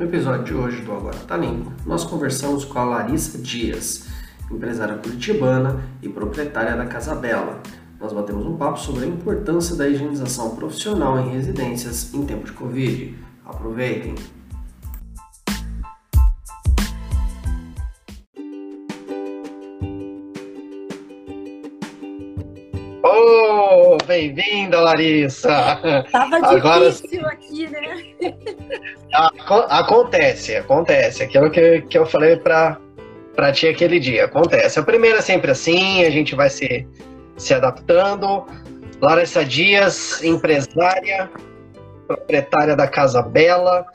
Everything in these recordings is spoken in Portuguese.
No episódio de hoje do Agora Tá Limpo, nós conversamos com a Larissa Dias, empresária curitibana e proprietária da Casa Bela. Nós batemos um papo sobre a importância da higienização profissional em residências em tempo de Covid. Aproveitem! Oh, bem-vinda, Larissa! Tava Agora... difícil aqui? Acontece, acontece. Aquilo que, que eu falei para para ti aquele dia. Acontece. A primeira é sempre assim, a gente vai se, se adaptando. Larissa Dias, empresária, proprietária da Casa Bela,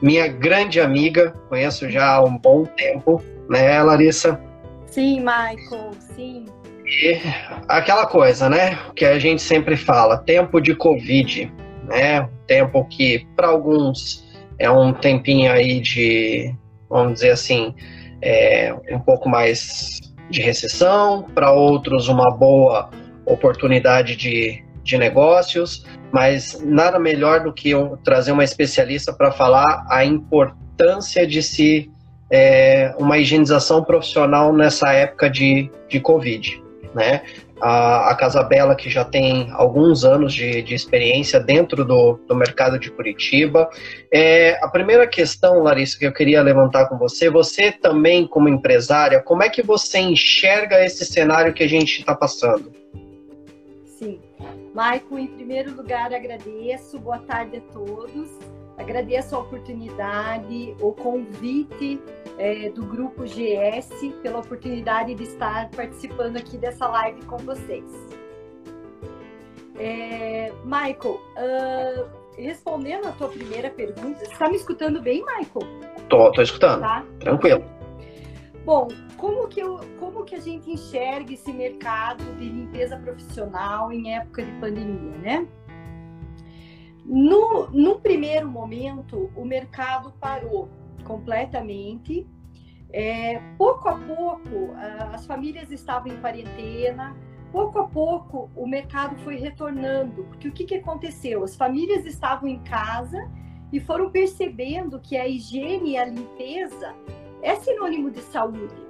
minha grande amiga, conheço já há um bom tempo, né, Larissa? Sim, Michael, sim. E aquela coisa, né, que a gente sempre fala, tempo de Covid, né, tempo que para alguns é um tempinho aí de, vamos dizer assim, é, um pouco mais de recessão, para outros uma boa oportunidade de, de negócios, mas nada melhor do que eu trazer uma especialista para falar a importância de se é, uma higienização profissional nessa época de, de Covid. Né? A, a Casa Bela, que já tem alguns anos de, de experiência dentro do, do mercado de Curitiba. É, a primeira questão, Larissa, que eu queria levantar com você, você também como empresária, como é que você enxerga esse cenário que a gente está passando? Sim. Maico, em primeiro lugar, agradeço. Boa tarde a todos. Agradeço a oportunidade, o convite é, do Grupo GS pela oportunidade de estar participando aqui dessa live com vocês. É, Michael, uh, respondendo a tua primeira pergunta, você está me escutando bem, Michael? Tô, tô escutando. Tá? Tranquilo. Bom, como que, eu, como que a gente enxerga esse mercado de limpeza profissional em época de pandemia, né? No, no primeiro momento, o mercado parou completamente. É, pouco a pouco, as famílias estavam em quarentena, pouco a pouco o mercado foi retornando, porque o que, que aconteceu? As famílias estavam em casa e foram percebendo que a higiene e a limpeza é sinônimo de saúde.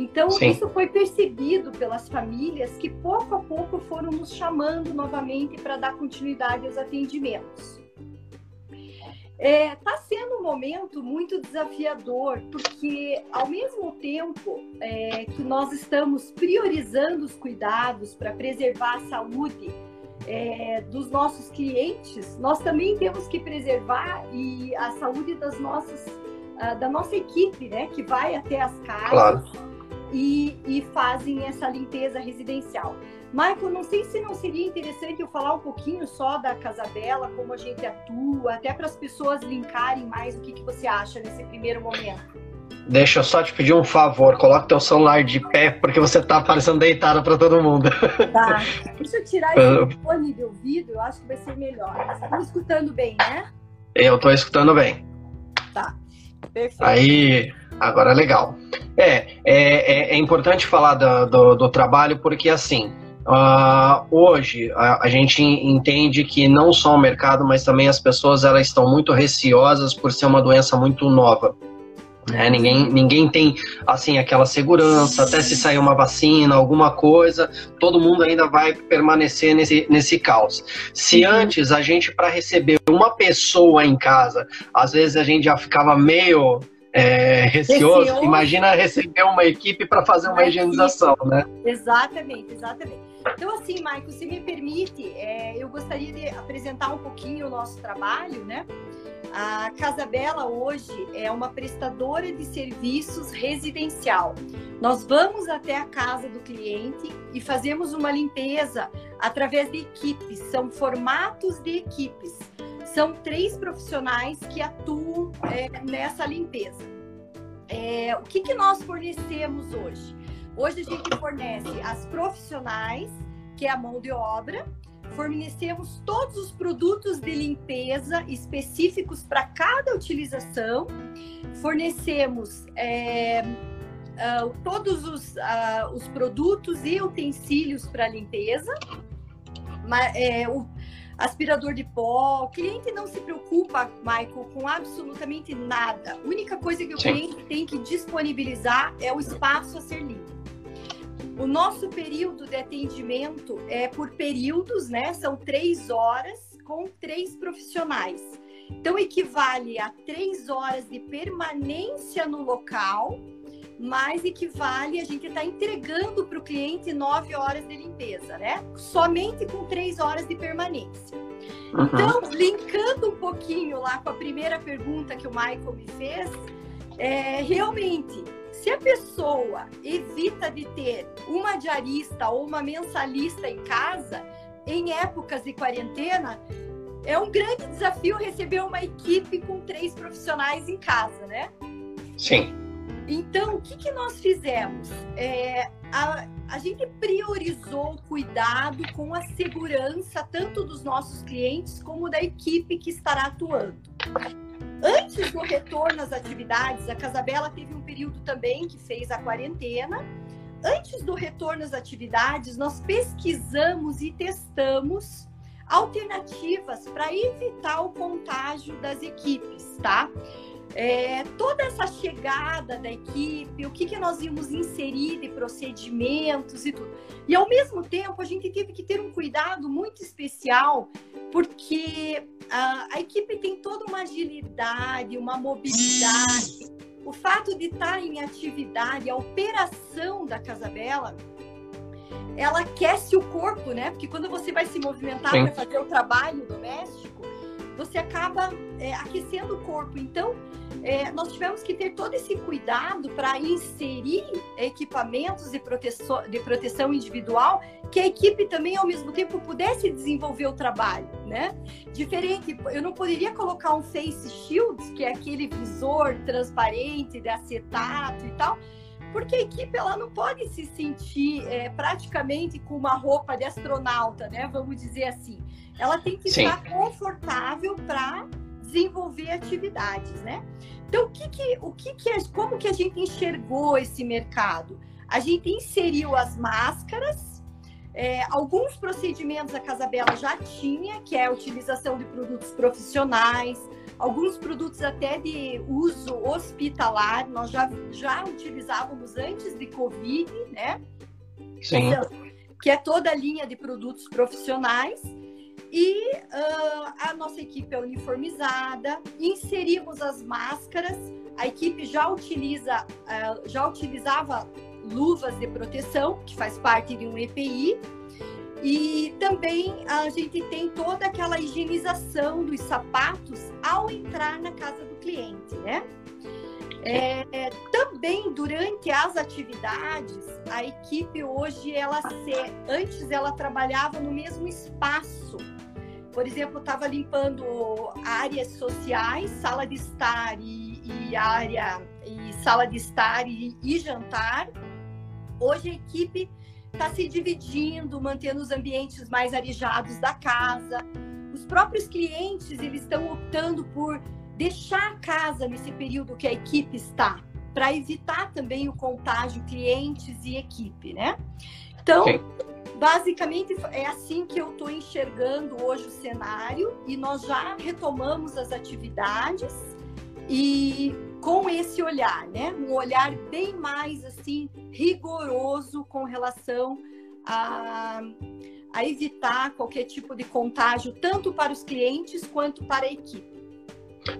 Então, Sim. isso foi percebido pelas famílias que pouco a pouco foram nos chamando novamente para dar continuidade aos atendimentos. Está é, tá sendo um momento muito desafiador, porque ao mesmo tempo é, que nós estamos priorizando os cuidados para preservar a saúde é, dos nossos clientes, nós também temos que preservar e a saúde das nossas, da nossa equipe, né, que vai até as casas. Claro e, e fazem essa limpeza residencial. Michael, não sei se não seria interessante eu falar um pouquinho só da Casa Bela, como a gente atua, até para as pessoas linkarem mais o que, que você acha nesse primeiro momento. Deixa eu só te pedir um favor, coloque teu celular de pé, porque você tá parecendo deitada para todo mundo. Tá. Deixa eu tirar esse fone de ouvido, eu acho que vai ser melhor. Você tá me escutando bem, né? Eu tô escutando bem. Tá. Perfeito. Aí, agora é legal. É, é, é, é importante falar do, do, do, trabalho porque, assim, uh, hoje a, a, gente entende que não só o mercado, mas também as pessoas elas estão muito receosas por ser uma doença muito nova. Né? Ninguém, ninguém tem assim aquela segurança, até se sair uma vacina, alguma coisa, todo mundo ainda vai permanecer nesse, nesse caos. Se uhum. antes a gente, para receber uma pessoa em casa, às vezes a gente já ficava meio é, receoso. receoso. Imagina receber uma equipe para fazer uma, higienização, né? Exatamente, exatamente. Então, assim, Maicon, se me permite, é, eu gostaria de apresentar um pouquinho o nosso trabalho, né? A Casa Bela hoje é uma prestadora de serviços residencial. Nós vamos até a casa do cliente e fazemos uma limpeza através de equipes, são formatos de equipes. São três profissionais que atuam é, nessa limpeza. É, o que, que nós fornecemos hoje? Hoje a gente fornece as profissionais, que é a mão de obra, fornecemos todos os produtos de limpeza específicos para cada utilização, fornecemos é, uh, todos os, uh, os produtos e utensílios para limpeza, mas, é, o, aspirador de pó. O cliente não se preocupa, Michael, com absolutamente nada. A única coisa que o Sim. cliente tem que disponibilizar é o espaço a ser limpo. O nosso período de atendimento é por períodos, né? São três horas com três profissionais. Então, equivale a três horas de permanência no local, mas equivale a gente estar tá entregando para o cliente nove horas de limpeza, né? Somente com três horas de permanência. Uhum. Então, linkando um pouquinho lá com a primeira pergunta que o Michael me fez, é, realmente, se a pessoa evita de ter uma diarista ou uma mensalista em casa, em épocas de quarentena, é um grande desafio receber uma equipe com três profissionais em casa, né? Sim. Então, o que, que nós fizemos? É, a, a gente priorizou o cuidado com a segurança tanto dos nossos clientes como da equipe que estará atuando. Antes do retorno às atividades, a Casabela teve um período também que fez a quarentena. Antes do retorno às atividades, nós pesquisamos e testamos alternativas para evitar o contágio das equipes, tá? É, toda essa chegada da equipe, o que, que nós íamos inserir de procedimentos e tudo. E ao mesmo tempo, a gente teve que ter um cuidado muito especial, porque a, a equipe tem toda uma agilidade, uma mobilidade. O fato de estar em atividade, a operação da Casa Bela, ela aquece o corpo, né? Porque quando você vai se movimentar para fazer o trabalho doméstico, você acaba é, aquecendo o corpo. Então, é, nós tivemos que ter todo esse cuidado para inserir equipamentos de proteção, de proteção individual que a equipe também, ao mesmo tempo, pudesse desenvolver o trabalho, né? Diferente, eu não poderia colocar um face shield, que é aquele visor transparente de acetato e tal, porque a equipe ela não pode se sentir é, praticamente com uma roupa de astronauta, né? Vamos dizer assim. Ela tem que Sim. estar confortável para desenvolver atividades, né? Então, o que que, o que que, como que a gente enxergou esse mercado? A gente inseriu as máscaras, é, alguns procedimentos a Casabela já tinha, que é a utilização de produtos profissionais, alguns produtos até de uso hospitalar, nós já, já utilizávamos antes de Covid, né? Sim. Então, que é toda a linha de produtos profissionais. E uh, a nossa equipe é uniformizada, inserimos as máscaras, a equipe já utiliza, uh, já utilizava luvas de proteção, que faz parte de um EPI, e também a gente tem toda aquela higienização dos sapatos ao entrar na casa do cliente, né? É, também durante as atividades, a equipe hoje ela se, antes ela trabalhava no mesmo espaço. Por exemplo, estava limpando áreas sociais, sala de estar e, e área e sala de estar e, e jantar. Hoje a equipe está se dividindo, mantendo os ambientes mais arejados da casa. Os próprios clientes eles estão optando por deixar a casa nesse período que a equipe está, para evitar também o contágio clientes e equipe, né? Então, okay. Basicamente é assim que eu estou enxergando hoje o cenário e nós já retomamos as atividades e com esse olhar, né? Um olhar bem mais assim rigoroso com relação a, a evitar qualquer tipo de contágio, tanto para os clientes quanto para a equipe.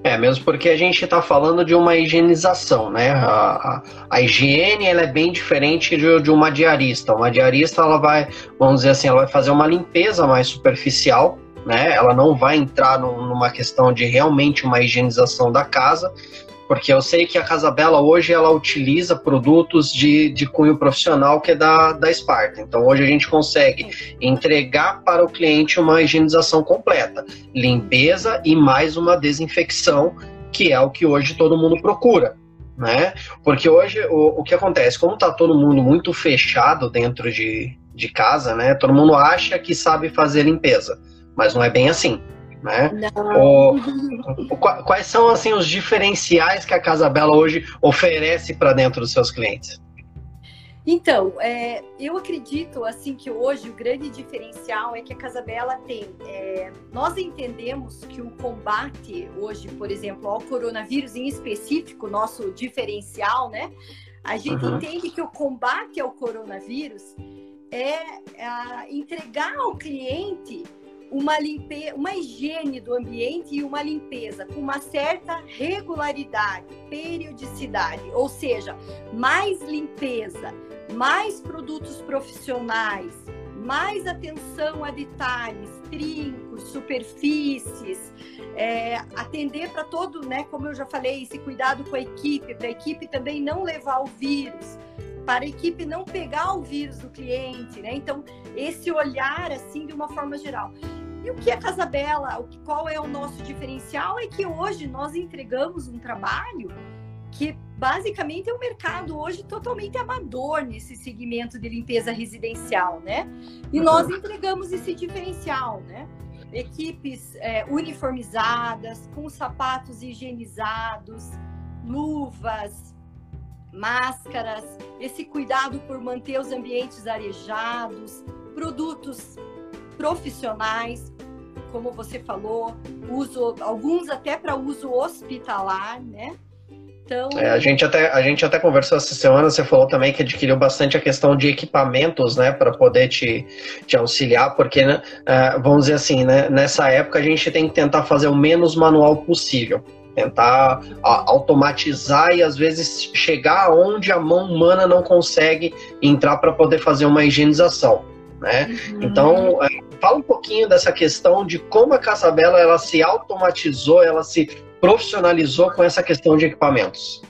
É, mesmo porque a gente está falando de uma higienização, né? A, a, a, higiene ela é bem diferente de, de uma diarista. Uma diarista, ela vai, vamos dizer assim, ela vai fazer uma limpeza mais superficial, né? Ela não vai entrar numa questão de realmente uma higienização da casa, porque eu sei que a Casa Bela hoje ela utiliza produtos de, de cunho profissional que é da, da Sparta. Então hoje a gente consegue entregar para o cliente uma higienização completa, limpeza e mais uma desinfecção, que é o que hoje todo mundo procura. Né? Porque hoje o, o que acontece, como está todo mundo muito fechado dentro de, de casa, né? Todo mundo acha que sabe fazer limpeza, mas não é bem assim né? O, o, quais são assim os diferenciais que a Casa Bela hoje oferece para dentro dos seus clientes? Então, é, eu acredito assim que hoje o grande diferencial é que a Casabela tem. É, nós entendemos que o combate hoje, por exemplo, ao coronavírus em específico, nosso diferencial, né? A gente uhum. entende que o combate ao coronavírus é, é entregar ao cliente uma limpeza, uma higiene do ambiente e uma limpeza com uma certa regularidade, periodicidade, ou seja, mais limpeza, mais produtos profissionais, mais atenção a detalhes, trincos, superfícies, é, atender para todo, né? Como eu já falei, esse cuidado com a equipe, para a equipe também não levar o vírus, para a equipe não pegar o vírus do cliente, né? Então, esse olhar assim de uma forma geral. E o que é Casa Bela? Qual é o nosso diferencial? É que hoje nós entregamos um trabalho que basicamente é um mercado hoje totalmente amador nesse segmento de limpeza residencial, né? E uhum. nós entregamos esse diferencial, né? Equipes é, uniformizadas, com sapatos higienizados, luvas, máscaras, esse cuidado por manter os ambientes arejados, produtos profissionais, como você falou, uso alguns até para uso hospitalar, né? Então... É, a, gente até, a gente até conversou essa semana, você falou também que adquiriu bastante a questão de equipamentos, né, para poder te, te auxiliar, porque, né, uh, vamos dizer assim, né, nessa época a gente tem que tentar fazer o menos manual possível tentar automatizar e às vezes chegar onde a mão humana não consegue entrar para poder fazer uma higienização, né? Uhum. Então, é, fala um pouquinho dessa questão de como a Casabela ela se automatizou, ela se profissionalizou com essa questão de equipamentos.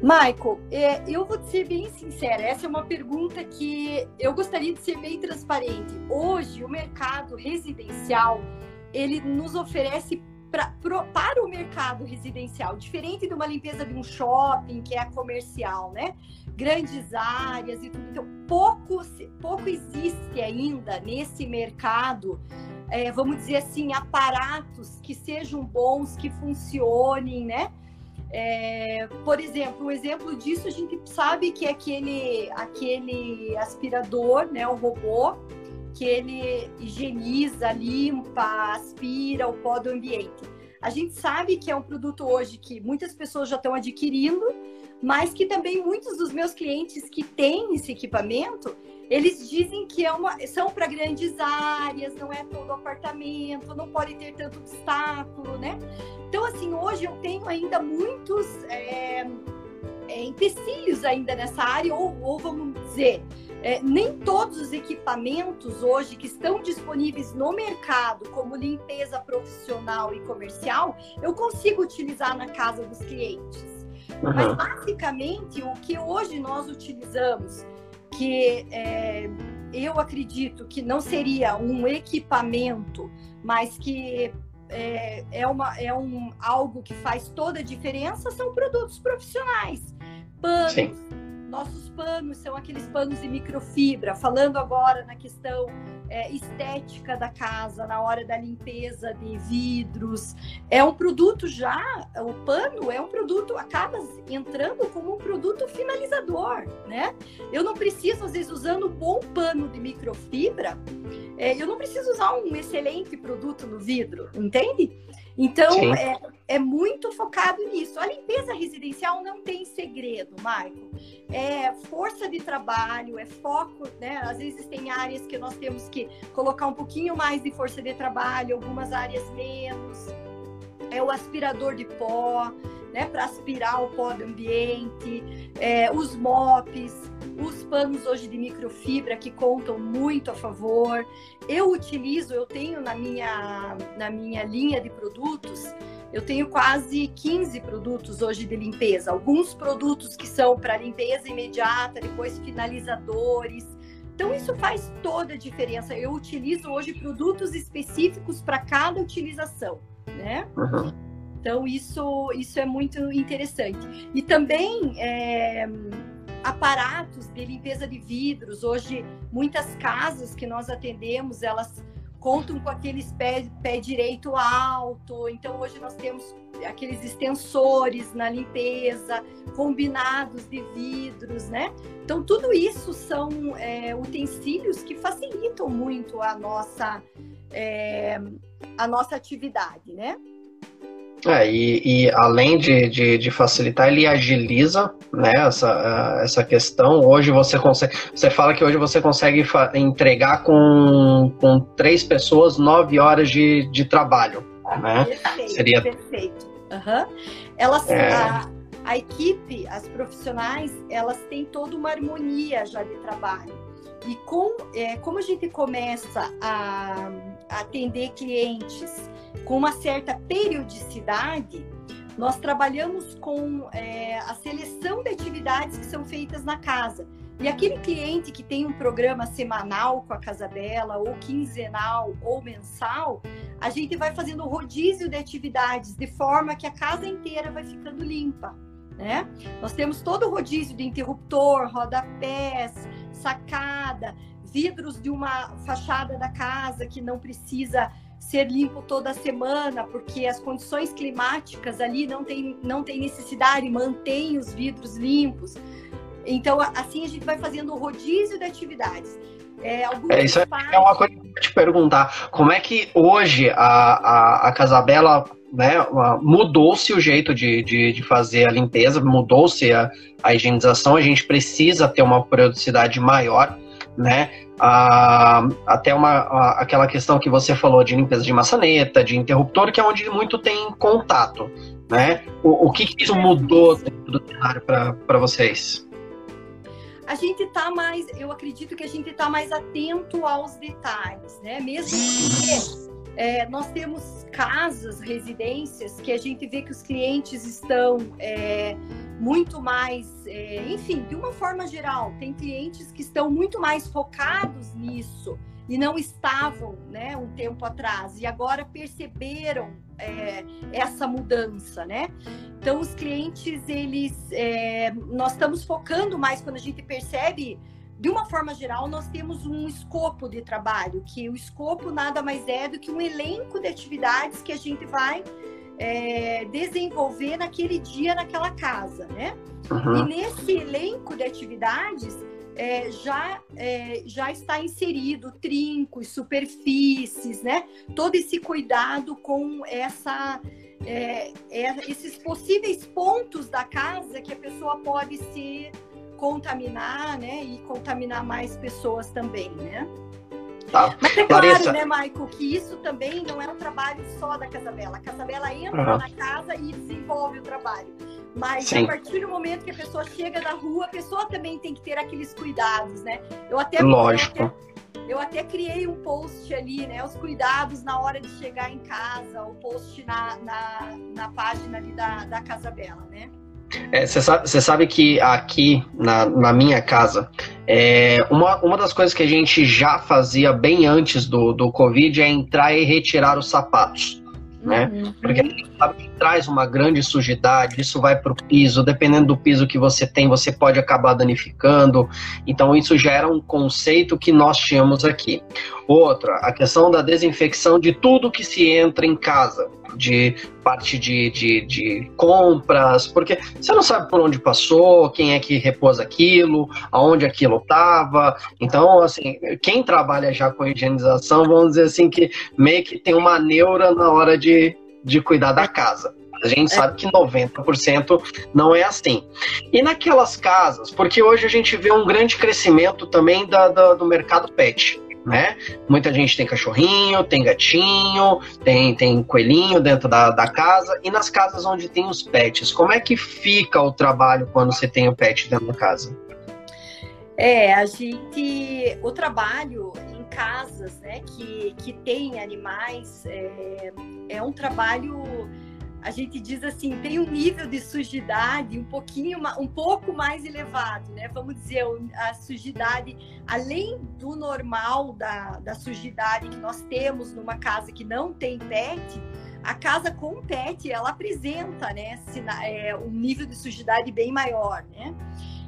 Michael, é, eu vou ser bem sincera, essa é uma pergunta que eu gostaria de ser bem transparente. Hoje, o mercado residencial, ele nos oferece pra, pro, para o mercado residencial, diferente de uma limpeza de um shopping, que é comercial, né? Grandes áreas e tudo. Então, pouco, pouco existe ainda nesse mercado, é, vamos dizer assim, aparatos que sejam bons, que funcionem, né? É, por exemplo, um exemplo disso a gente sabe que é aquele, aquele aspirador, né, o robô, que ele higieniza, limpa, aspira o pó do ambiente. A gente sabe que é um produto hoje que muitas pessoas já estão adquirindo, mas que também muitos dos meus clientes que têm esse equipamento, eles dizem que é uma, são para grandes áreas, não é todo apartamento, não pode ter tanto obstáculo, né? Então, assim, hoje eu tenho ainda muitos é, é, empecilhos ainda nessa área, ou, ou vamos dizer, é, nem todos os equipamentos hoje que estão disponíveis no mercado, como limpeza profissional e comercial, eu consigo utilizar na casa dos clientes. Uhum. Mas basicamente o que hoje nós utilizamos, que é, eu acredito que não seria um equipamento, mas que é, é, uma, é um, algo que faz toda a diferença, são produtos profissionais. Panos, Sim nossos panos são aqueles panos de microfibra, falando agora na questão é, estética da casa, na hora da limpeza de vidros. É um produto já, o pano é um produto, acaba entrando como um produto finalizador, né? Eu não preciso, às vezes, usando um bom pano de microfibra, é, eu não preciso usar um excelente produto no vidro, entende? Então, é, é, muito focado nisso. A limpeza residencial não tem segredo, Marco. É força de trabalho, é foco, né? Às vezes tem áreas que nós temos que colocar um pouquinho mais de força de trabalho, algumas áreas menos. É o aspirador de pó, né? Para aspirar o pó do ambiente, é, os mops, os panos hoje de microfibra que contam muito a favor. Eu utilizo, eu tenho na minha, na minha linha de produtos, eu tenho quase 15 produtos hoje de limpeza. Alguns produtos que são para limpeza imediata, depois finalizadores. Então, isso faz toda a diferença. Eu utilizo hoje produtos específicos para cada utilização, né? Uhum. Então, isso, isso é muito interessante. E também, é, aparatos de limpeza de vidros. Hoje, muitas casas que nós atendemos, elas contam com aqueles pé, pé direito alto. Então hoje nós temos aqueles extensores na limpeza, combinados de vidros, né? Então tudo isso são é, utensílios que facilitam muito a nossa é, a nossa atividade, né? É, e, e além de, de, de, facilitar, ele agiliza né, essa, essa questão. Hoje você consegue. Você fala que hoje você consegue entregar com, com três pessoas nove horas de, de trabalho. Né? Perfeito, Seria... perfeito. Uhum. Elas, é... a, a equipe, as profissionais, elas têm toda uma harmonia já de trabalho. E com, é, como a gente começa a, a atender clientes com uma certa periodicidade, nós trabalhamos com é, a seleção de atividades que são feitas na casa. E aquele cliente que tem um programa semanal com a Casa Bela, ou quinzenal, ou mensal, a gente vai fazendo rodízio de atividades, de forma que a casa inteira vai ficando limpa. Né? Nós temos todo o rodízio de interruptor, rodapés, sacada, vidros de uma fachada da casa que não precisa ser limpo toda semana, porque as condições climáticas ali não tem, não tem necessidade, mantém os vidros limpos. Então, assim a gente vai fazendo o rodízio de atividades. É, é isso é uma coisa que eu te perguntar. Como é que hoje a, a, a Casabela né, mudou-se o jeito de, de, de, fazer a limpeza, mudou-se a, a higienização, a gente precisa ter uma periodicidade maior, né? Ah, até uma, aquela questão que você falou de limpeza de maçaneta, de interruptor, que é onde muito tem contato, né? O, o que, que isso mudou dentro do cenário para vocês? a gente está mais, eu acredito que a gente está mais atento aos detalhes, né? Mesmo porque é, nós temos casas, residências, que a gente vê que os clientes estão é, muito mais, é, enfim, de uma forma geral, tem clientes que estão muito mais focados nisso e não estavam, né, um tempo atrás e agora perceberam é, essa mudança, né? Então os clientes eles, é, nós estamos focando mais quando a gente percebe de uma forma geral, nós temos um escopo de trabalho, que o escopo nada mais é do que um elenco de atividades que a gente vai é, desenvolver naquele dia naquela casa, né? Uhum. E nesse elenco de atividades é, já, é, já está inserido trincos, superfícies, né? Todo esse cuidado com essa, é, é, esses possíveis pontos da casa que a pessoa pode se contaminar, né? E contaminar mais pessoas também, né? Tá. Mas é claro, Larissa. né, Maico, que isso também não é um trabalho só da Casabela. A Casabela entra uhum. na casa e desenvolve o trabalho. Mas Sim. a partir do momento que a pessoa chega na rua, a pessoa também tem que ter aqueles cuidados, né? Eu até, Lógico. Eu até, eu até criei um post ali, né? Os cuidados na hora de chegar em casa, o post na, na, na página ali da, da Casabela, né? Você é, sabe, sabe, que aqui na, na minha casa, é, uma, uma das coisas que a gente já fazia bem antes do, do Covid é entrar e retirar os sapatos. Né? Uhum. Porque a gente sabe que traz uma grande sujidade, isso vai para o piso, dependendo do piso que você tem, você pode acabar danificando. Então, isso já era um conceito que nós tínhamos aqui. Outra, a questão da desinfecção de tudo que se entra em casa de parte de, de, de, compras, porque você não sabe por onde passou, quem é que repôs aquilo, aonde aquilo estava. Então, assim, quem trabalha já com higienização, vamos dizer assim, que meio que tem uma neura na hora de, de cuidar da casa. A gente sabe que 90% não é assim. E naquelas casas, porque hoje a gente vê um grande crescimento também da, da do mercado pet né? Muita gente tem cachorrinho, tem gatinho, tem, tem coelhinho dentro da, da casa. E nas casas onde tem os pets, como é que fica o trabalho quando você tem o pet dentro da casa? É, a gente. O trabalho em casas, né, que, que tem animais, é, é um trabalho a gente diz assim, tem um nível de sujidade um pouquinho, um pouco mais elevado, né? Vamos dizer, a sujidade, além do normal da, da sujidade que nós temos numa casa que não tem pet, a casa com pet, ela apresenta, né, é, um nível de sujidade bem maior, né?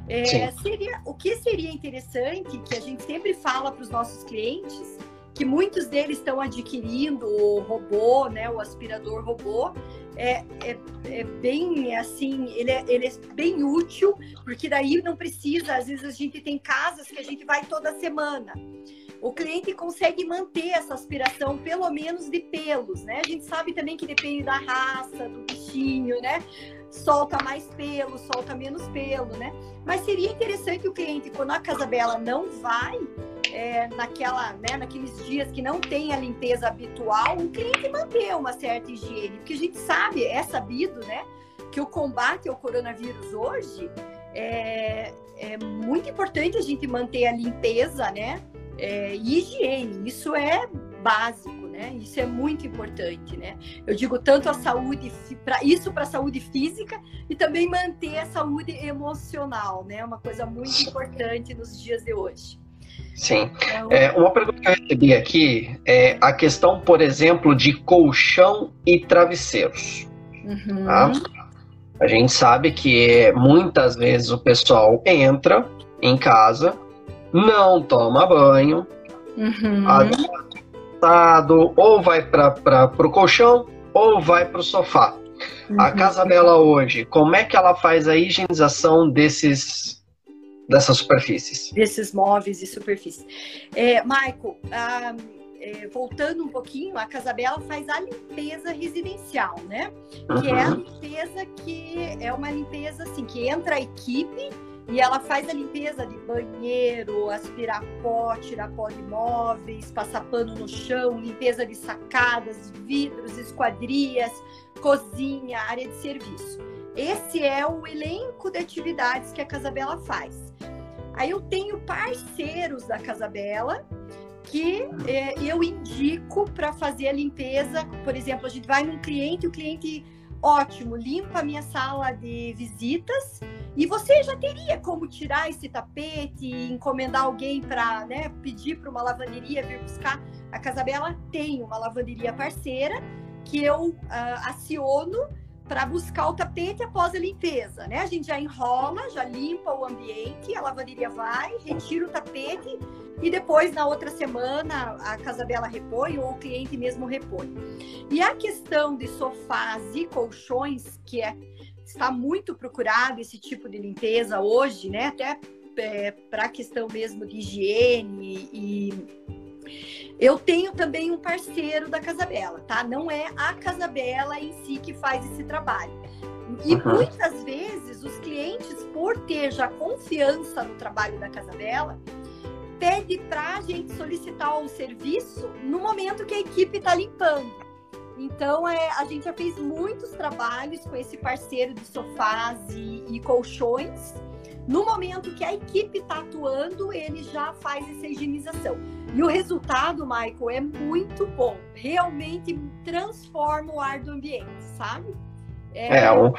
É, seria, o que seria interessante, que a gente sempre fala para os nossos clientes, que muitos deles estão adquirindo o robô, né, o aspirador robô, é, é, é, bem assim, ele é, ele é bem útil, porque daí não precisa, às vezes a gente tem casas que a gente vai toda semana. O cliente consegue manter essa aspiração, pelo menos de pelos, né? A gente sabe também que depende da raça, do bichinho, né? Solta mais pelo, solta menos pelo, né? Mas seria interessante o cliente, quando a casa bela não vai, é, naquela, né, naqueles dias que não tem a limpeza habitual, o cliente manter uma certa higiene, porque a gente sabe, é sabido, né, que o combate ao coronavírus hoje é, é muito importante a gente manter a limpeza, né, é, e higiene. Isso é básico, né? Isso é muito importante, né? Eu digo tanto a saúde, para isso para a saúde física e também manter a saúde emocional, né? Uma coisa muito importante nos dias de hoje. Sim. É, uma pergunta que eu recebi aqui é a questão, por exemplo, de colchão e travesseiros. Uhum. Tá? A gente sabe que muitas vezes o pessoal entra em casa, não toma banho, uhum. adaptado, ou vai para o colchão ou vai para o sofá. Uhum. A casa dela hoje, como é que ela faz a higienização desses dessas superfícies. Desses móveis e superfícies. É, Michael, ah, é, voltando um pouquinho, a Casabela faz a limpeza residencial, né? Uhum. Que é a uhum. limpeza que é uma limpeza assim, que entra a equipe e ela faz a limpeza de banheiro, aspirar pó, tirar pó de móveis, passar pano no chão, limpeza de sacadas, vidros, esquadrias, cozinha, área de serviço. Esse é o elenco de atividades que a Casabela faz. Aí eu tenho parceiros da Casabela que é, eu indico para fazer a limpeza. Por exemplo, a gente vai num cliente, o cliente ótimo, limpa a minha sala de visitas e você já teria como tirar esse tapete, encomendar alguém para né, pedir para uma lavanderia vir buscar. A Casabela tem uma lavanderia parceira que eu uh, aciono para buscar o tapete após a limpeza, né? A gente já enrola, já limpa o ambiente, a lavanderia vai, retira o tapete e depois na outra semana a casa bela repõe ou o cliente mesmo repõe. E a questão de sofás e colchões, que é está muito procurado esse tipo de limpeza hoje, né? Até é, para a questão mesmo de higiene e eu tenho também um parceiro da Casabela, tá? Não é a Casabela em si que faz esse trabalho. E uhum. muitas vezes os clientes, por ter já confiança no trabalho da Casabela, pede para a gente solicitar o serviço no momento que a equipe está limpando. Então, é, a gente já fez muitos trabalhos com esse parceiro de sofás e, e colchões no momento que a equipe está atuando, ele já faz essa higienização. E o resultado, Michael, é muito bom. Realmente transforma o ar do ambiente, sabe? É, é o,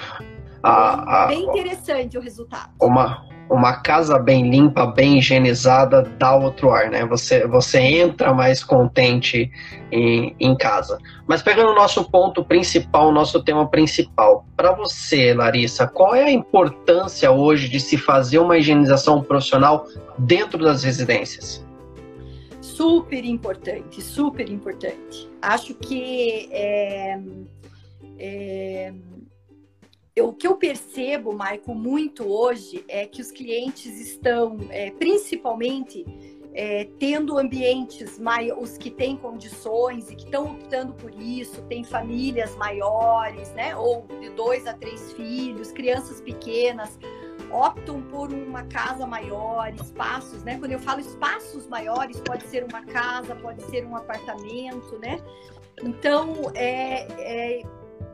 a, bem a, interessante o resultado. Uma, uma casa bem limpa, bem higienizada, dá outro ar, né? Você, você entra mais contente em, em casa. Mas pegando o nosso ponto principal, o nosso tema principal, para você, Larissa, qual é a importância hoje de se fazer uma higienização profissional dentro das residências? Super importante, super importante. Acho que é, é o que eu percebo, Maico, muito hoje é que os clientes estão, é, principalmente, é, tendo ambientes maiores, os que têm condições e que estão optando por isso, tem famílias maiores, né? Ou de dois a três filhos, crianças pequenas, optam por uma casa maior, espaços, né? Quando eu falo espaços maiores, pode ser uma casa, pode ser um apartamento, né? Então, é, é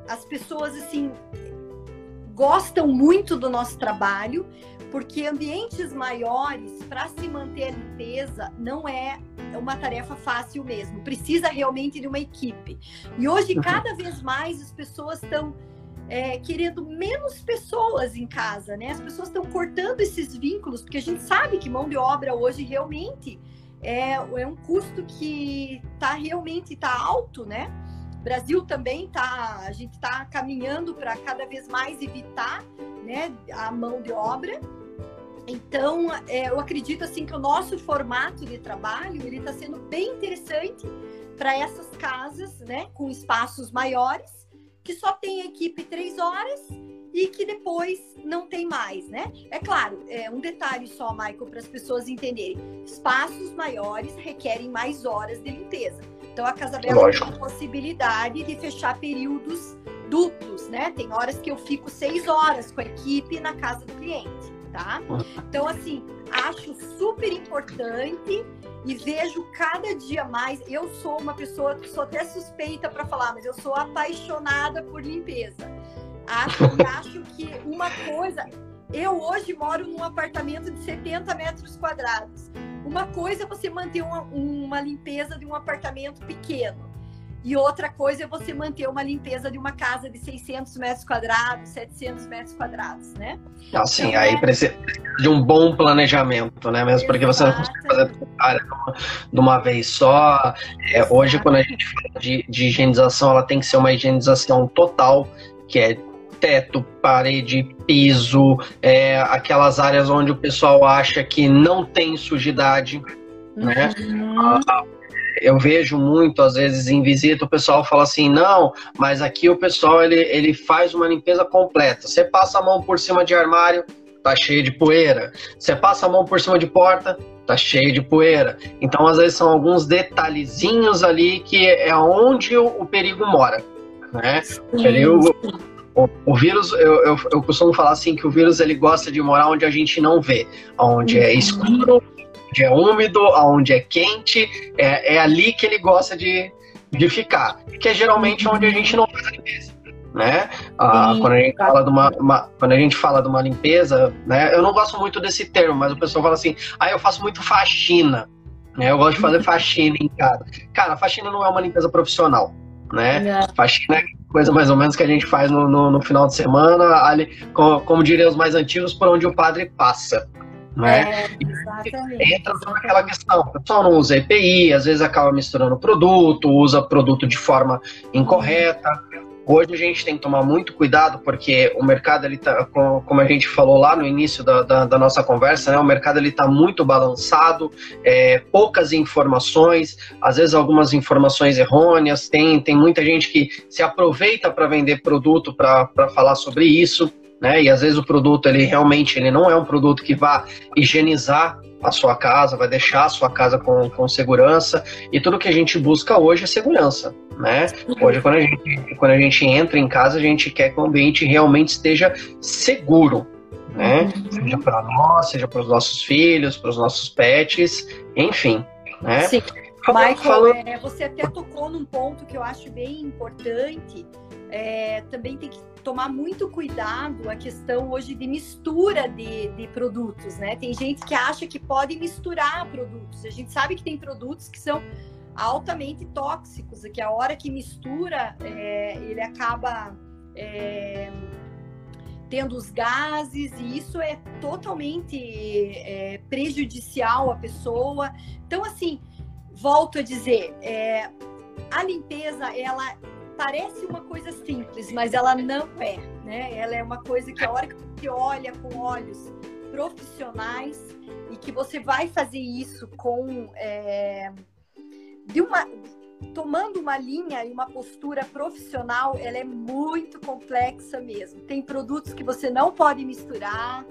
as pessoas assim gostam muito do nosso trabalho, porque ambientes maiores, para se manter a limpeza, não é uma tarefa fácil mesmo. Precisa realmente de uma equipe. E hoje, uhum. cada vez mais, as pessoas estão é, querendo menos pessoas em casa, né? As pessoas estão cortando esses vínculos, porque a gente sabe que mão de obra hoje realmente é, é um custo que está realmente tá alto, né? Brasil também tá, a gente está caminhando para cada vez mais evitar, né, a mão de obra. Então, é, eu acredito assim que o nosso formato de trabalho ele está sendo bem interessante para essas casas, né, com espaços maiores, que só tem equipe três horas e que depois não tem mais, né? É claro, é um detalhe só, Michael, para as pessoas entenderem: espaços maiores requerem mais horas de limpeza. Então, a Casa Bela tem a possibilidade de fechar períodos duplos, né? Tem horas que eu fico seis horas com a equipe na casa do cliente, tá? Então, assim, acho super importante e vejo cada dia mais. Eu sou uma pessoa que sou até suspeita para falar, mas eu sou apaixonada por limpeza. Acho, acho que uma coisa. Eu hoje moro num apartamento de 70 metros quadrados. Uma coisa é você manter uma, uma limpeza de um apartamento pequeno. E outra coisa é você manter uma limpeza de uma casa de 600 metros quadrados, 700 metros quadrados, né? Assim, então, aí é... precisa de um bom planejamento, né? Mesmo porque você não consegue fazer área de uma vez só. É, hoje, quando a gente fala de, de higienização, ela tem que ser uma higienização total, que é teto, parede, piso, é, aquelas áreas onde o pessoal acha que não tem sujidade, né? Uhum. Ah, eu vejo muito, às vezes, em visita, o pessoal fala assim, não, mas aqui o pessoal, ele, ele faz uma limpeza completa. Você passa a mão por cima de armário, tá cheio de poeira. Você passa a mão por cima de porta, tá cheio de poeira. Então, às vezes, são alguns detalhezinhos ali que é onde o, o perigo mora, né? O, perigo, o vírus, eu, eu, eu, costumo falar assim, que o vírus, ele gosta de morar onde a gente não vê, onde é uhum. escuro, onde é úmido, onde é quente, é, é ali que ele gosta de, de ficar, que é geralmente onde a gente não faz a limpeza. Né? Ah, quando, a gente fala de uma, uma, quando a gente fala de uma limpeza, né? Eu não gosto muito desse termo, mas o pessoal fala assim, ah, eu faço muito faxina. Né? Eu gosto de fazer faxina em casa. Cara, faxina não é uma limpeza profissional. Né? É. Faxina é coisa mais ou menos que a gente faz no, no, no final de semana, ali, como, como diriam os mais antigos, por onde o padre passa. Né? É, exatamente. Entra naquela questão, o pessoal não usa EPI, às vezes acaba misturando produto, usa produto de forma incorreta. Hoje a gente tem que tomar muito cuidado porque o mercado ele tá, como a gente falou lá no início da, da, da nossa conversa, né, o mercado ele está muito balançado, é, poucas informações, às vezes algumas informações errôneas. Tem, tem muita gente que se aproveita para vender produto para falar sobre isso né? E às vezes o produto ele realmente ele não é um produto que vá higienizar a sua casa, vai deixar a sua casa com, com segurança e tudo que a gente busca hoje é segurança, né? Hoje quando a gente quando a gente entra em casa a gente quer que o ambiente realmente esteja seguro, né? Uhum. Seja para nós, seja para os nossos filhos, para os nossos pets, enfim, né? Sim. Michael, Falando... é, você até tocou num ponto que eu acho bem importante. É, também tem que tomar muito cuidado a questão hoje de mistura de, de produtos, né? Tem gente que acha que pode misturar produtos. A gente sabe que tem produtos que são altamente tóxicos, que a hora que mistura, é, ele acaba é, tendo os gases, e isso é totalmente é, prejudicial à pessoa. Então, assim, volto a dizer, é, a limpeza, ela parece uma coisa simples, mas ela não é, né? Ela é uma coisa que a hora que você olha com olhos profissionais e que você vai fazer isso com é, de uma tomando uma linha e uma postura profissional, ela é muito complexa mesmo. Tem produtos que você não pode misturar.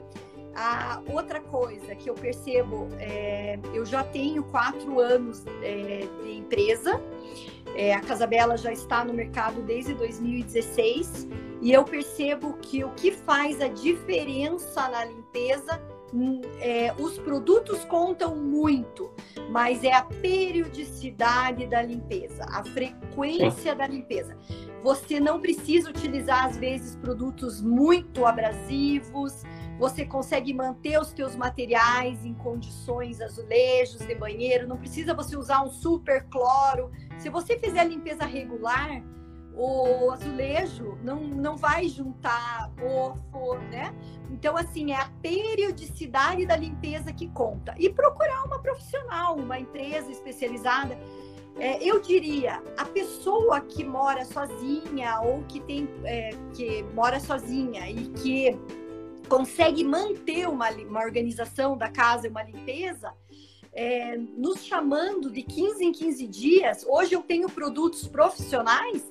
A outra coisa que eu percebo, é, eu já tenho quatro anos é, de empresa é, a Casabela já está no mercado desde 2016 e eu percebo que o que faz a diferença na limpeza, hum, é, os produtos contam muito, mas é a periodicidade da limpeza, a frequência Sim. da limpeza. Você não precisa utilizar às vezes produtos muito abrasivos, você consegue manter os teus materiais em condições azulejos de banheiro, não precisa você usar um super cloro. Se você fizer a limpeza regular, o azulejo não, não vai juntar mofo, né? Então, assim, é a periodicidade da limpeza que conta. E procurar uma profissional, uma empresa especializada. É, eu diria, a pessoa que mora sozinha ou que tem é, que mora sozinha e que consegue manter uma, uma organização da casa, uma limpeza, é, nos chamando de 15 em 15 dias. Hoje eu tenho produtos profissionais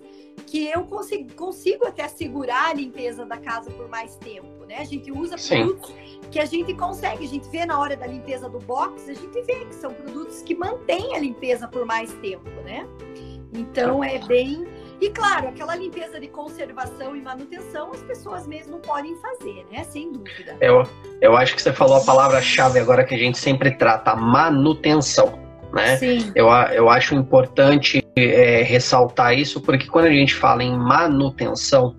que eu consigo, consigo até segurar a limpeza da casa por mais tempo, né? A gente usa Sim. produtos que a gente consegue, a gente vê na hora da limpeza do box, a gente vê que são produtos que mantêm a limpeza por mais tempo, né? Então é bem e claro, aquela limpeza de conservação e manutenção as pessoas mesmo podem fazer, né? Sem dúvida. Eu, eu acho que você falou a palavra-chave agora que a gente sempre trata, manutenção. Né? Sim. Eu, eu acho importante é, ressaltar isso, porque quando a gente fala em manutenção,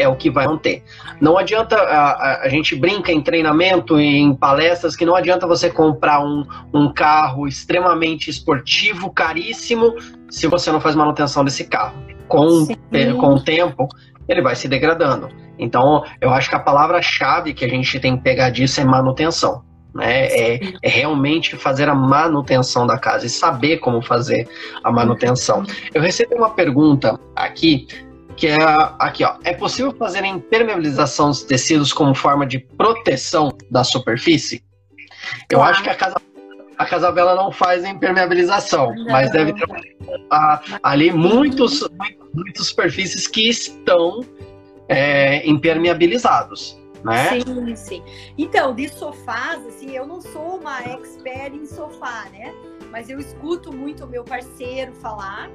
é o que vai manter. Não adianta, a, a, gente brinca em treinamento e em palestras que não adianta você comprar um, um carro extremamente esportivo, caríssimo, se você não faz manutenção desse carro. Com, é, com o tempo, ele vai se degradando. Então, eu acho que a palavra-chave que a gente tem que pegar disso é manutenção. Né? É, é, realmente fazer a manutenção da casa e saber como fazer a manutenção. Eu recebi uma pergunta aqui que é aqui, ó. É possível fazer a impermeabilização dos tecidos como forma de proteção da superfície? Eu acho que a casa a Casabela não faz impermeabilização, não. mas deve ter a, ali muitos, muitas superfícies que estão é, impermeabilizados. Né? Sim, sim. Então, de sofás, assim, eu não sou uma expert em sofá, né? Mas eu escuto muito o meu parceiro falar.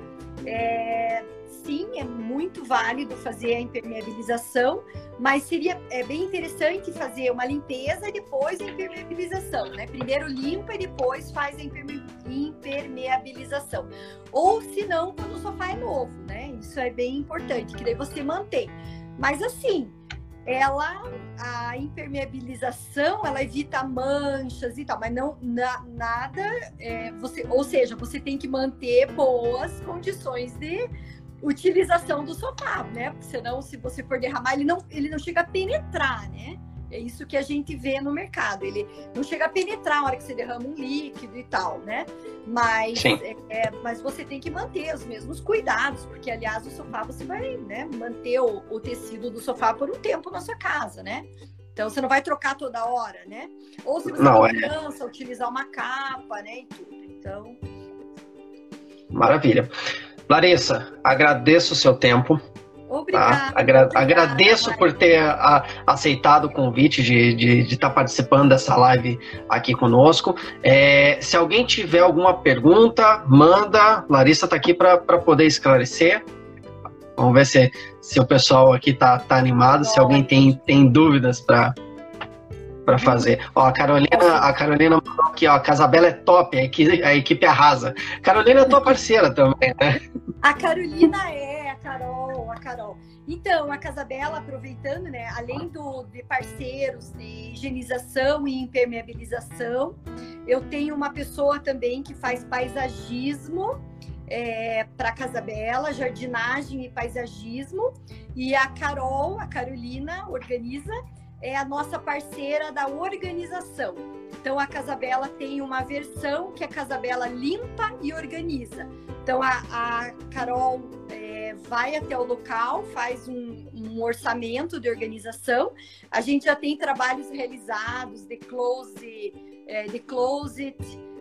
É, sim, é muito válido fazer a impermeabilização, mas seria é bem interessante fazer uma limpeza e depois a impermeabilização, né? Primeiro limpa e depois faz a impermeabilização. Ou se não, quando o sofá é novo, né? Isso é bem importante, que daí você mantém. Mas assim, ela a impermeabilização ela evita manchas e tal, mas não na, nada é, você, ou seja, você tem que manter boas condições de utilização do sofá, né? Porque senão, se você for derramar, ele não, ele não chega a penetrar, né? É isso que a gente vê no mercado. Ele não chega a penetrar na hora que você derrama um líquido e tal, né? Mas, é, é, mas você tem que manter os mesmos cuidados, porque, aliás, o sofá você vai né, manter o, o tecido do sofá por um tempo na sua casa, né? Então você não vai trocar toda hora, né? Ou se você não, é... criança, utilizar uma capa, né? E tudo. Então. Maravilha. Larissa, agradeço o seu tempo. Obrigada. Tá? Agra obrigada, agradeço por ter a, aceitado o convite de estar tá participando dessa live aqui conosco. É, se alguém tiver alguma pergunta, manda. Larissa está aqui para poder esclarecer. Vamos ver se, se o pessoal aqui está tá animado, se alguém tem, tem dúvidas para para fazer. Ó, a Carolina, a Carolina mandou aqui, ó, Casabela é top, a equipe, a equipe arrasa. Carolina é tua parceira também, né? A Carolina é, a Carol, a Carol. Então, a Casabela, aproveitando, né, além do, de parceiros de higienização e impermeabilização, eu tenho uma pessoa também que faz paisagismo é, para Casabela, jardinagem e paisagismo, e a Carol, a Carolina, organiza é a nossa parceira da organização. Então a Casabela tem uma versão que a Casabela limpa e organiza. Então a, a Carol é, vai até o local, faz um, um, orçamento de organização. A gente já tem trabalhos realizados de close, é, de closet,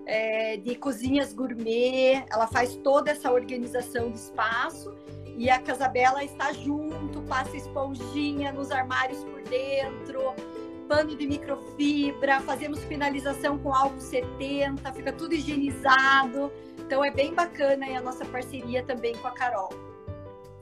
é, de cozinhas gourmet. Ela faz toda essa organização do espaço e a Casabela está junto, passa esponjinha nos armários por dentro, pano de microfibra, fazemos finalização com álcool 70, fica tudo higienizado. Então é bem bacana a nossa parceria também com a Carol.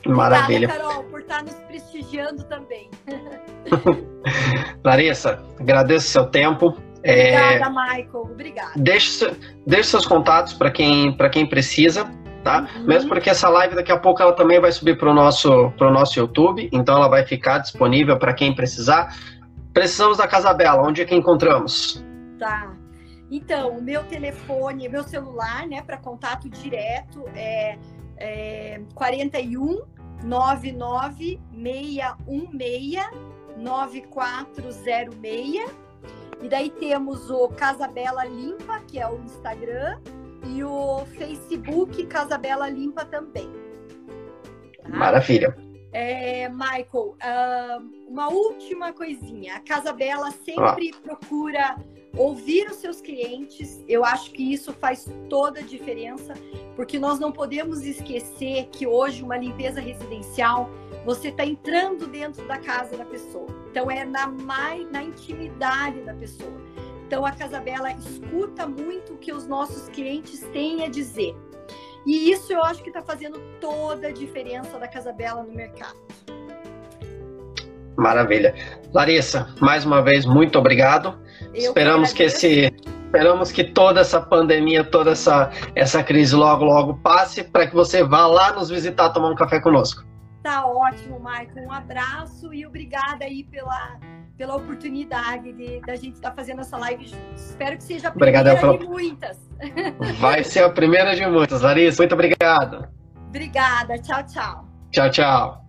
Maravilha. Obrigada, Carol, por estar nos prestigiando também. Larissa, agradeço o seu tempo. Obrigada, é... Michael. Obrigada. Deixe, deixe seus contatos para quem, quem precisa tá? Uhum. Mesmo porque essa live daqui a pouco ela também vai subir para o nosso, pro nosso YouTube, então ela vai ficar disponível para quem precisar. Precisamos da Casa Bela, onde é que encontramos? Tá. Então, o meu telefone, meu celular, né, para contato direto é, é 41 99 616 9406. E daí temos o Casa Bela Limpa, que é o Instagram, e o Facebook Casabela Limpa também. Tá? Maravilha. É, Michael, uma última coisinha. A Casa Bela sempre ah. procura ouvir os seus clientes. Eu acho que isso faz toda a diferença, porque nós não podemos esquecer que hoje uma limpeza residencial você está entrando dentro da casa da pessoa. Então é na mais na intimidade da pessoa. Então a Casa Bela escuta muito o que os nossos clientes têm a dizer. E isso eu acho que está fazendo toda a diferença da Casa Bela no mercado. Maravilha. Larissa, mais uma vez, muito obrigado. Eu Esperamos que, que esse Esperamos que toda essa pandemia, toda essa, essa crise logo, logo passe para que você vá lá nos visitar tomar um café conosco. Tá ótimo, Maicon. Um abraço e obrigada aí pela, pela oportunidade de da gente estar tá fazendo essa live juntos. Espero que seja a primeira obrigado, de muitas. Vai ser a primeira de muitas, Larissa. Muito obrigado. Obrigada. Tchau, tchau. Tchau, tchau.